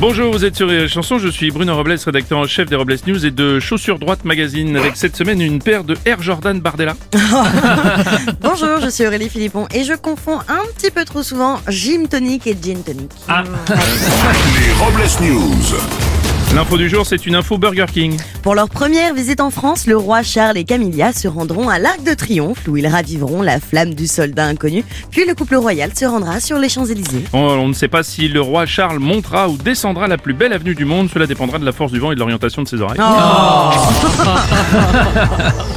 Bonjour, vous êtes sur Rire et Chanson, je suis Bruno Robles, rédacteur en chef des Robles News et de Chaussures Droite Magazine, avec cette semaine une paire de Air Jordan Bardella. Bonjour, je suis Aurélie Philippon et je confonds un petit peu trop souvent gym tonic et gin tonic. Les Robles News. L'info du jour, c'est une info Burger King. Pour leur première visite en France, le roi Charles et Camilla se rendront à l'Arc de Triomphe où ils raviveront la flamme du soldat inconnu. Puis le couple royal se rendra sur les Champs-Élysées. On, on ne sait pas si le roi Charles montera ou descendra la plus belle avenue du monde, cela dépendra de la force du vent et de l'orientation de ses oreilles.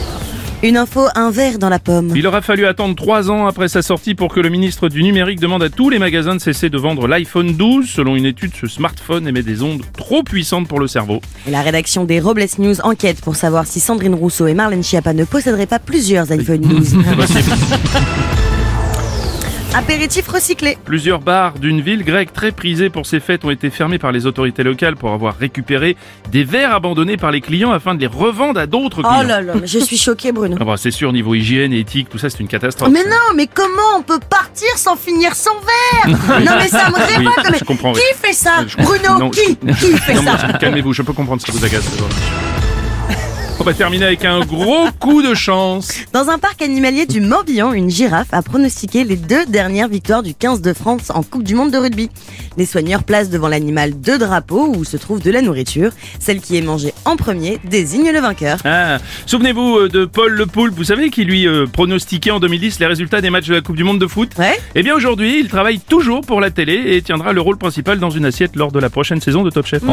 Une info, un verre dans la pomme. Il aura fallu attendre trois ans après sa sortie pour que le ministre du numérique demande à tous les magasins de cesser de vendre l'iPhone 12. Selon une étude, ce smartphone émet des ondes trop puissantes pour le cerveau. La rédaction des Robles News enquête pour savoir si Sandrine Rousseau et Marlène Schiappa ne posséderaient pas plusieurs iPhone 12. Apéritif recyclé. Plusieurs bars d'une ville grecque très prisée pour ses fêtes ont été fermés par les autorités locales pour avoir récupéré des verres abandonnés par les clients afin de les revendre à d'autres clients. Oh là là, mais je suis choquée Bruno. Ah bah, c'est sûr, niveau hygiène éthique, tout ça c'est une catastrophe. Mais non, mais comment on peut partir sans finir son verre Non mais ça me Oui, révolte. mais je comprends, Qui oui. fait ça Je- Bruno, non, qui Qui fait Non, ça Calmez-vous, je peux comprendre si ça vous agace. On va terminer avec un gros coup de chance. Dans un parc animalier du Morbihan, une girafe a pronostiqué les deux dernières victoires du 15 de France en Coupe du Monde de rugby. Les soigneurs placent devant l'animal deux drapeaux où se trouve de la nourriture. Celle qui est mangée en premier désigne le vainqueur. Ah, Souvenez-vous euh, de Paul Le Poulpe, vous savez, qui lui euh, pronostiquait en 2010 les résultats des matchs de la Coupe du Monde de foot? Ouais Eh bien aujourd'hui, il travaille toujours pour la télé et tiendra le rôle principal dans une assiette lors de la prochaine saison de Top Chef.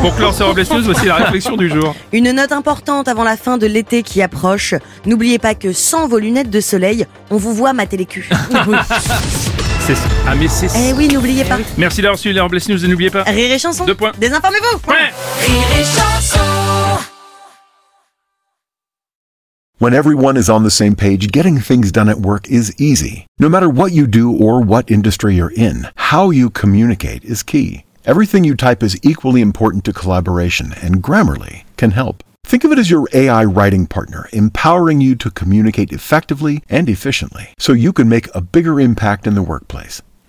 Pour clore ces Robles News, voici la réflexion du jour. Une note importante avant la fin de l'été qui approche. N'oubliez pas que sans vos lunettes de soleil, on vous voit mater les culs. C'est ah mais c'est eh oui, n'oubliez pas. Merci d'avoir suivi les Robles News et n'oubliez pas. Rire et chanson. Deux points. Désinformez-vous. Ouais. When everyone is on the same page, getting things done at work is easy. No matter what you do or what industry you're in, how you communicate is key. Everything you type is equally important to collaboration, and Grammarly can help. Think of it as your AI writing partner, empowering you to communicate effectively and efficiently so you can make a bigger impact in the workplace.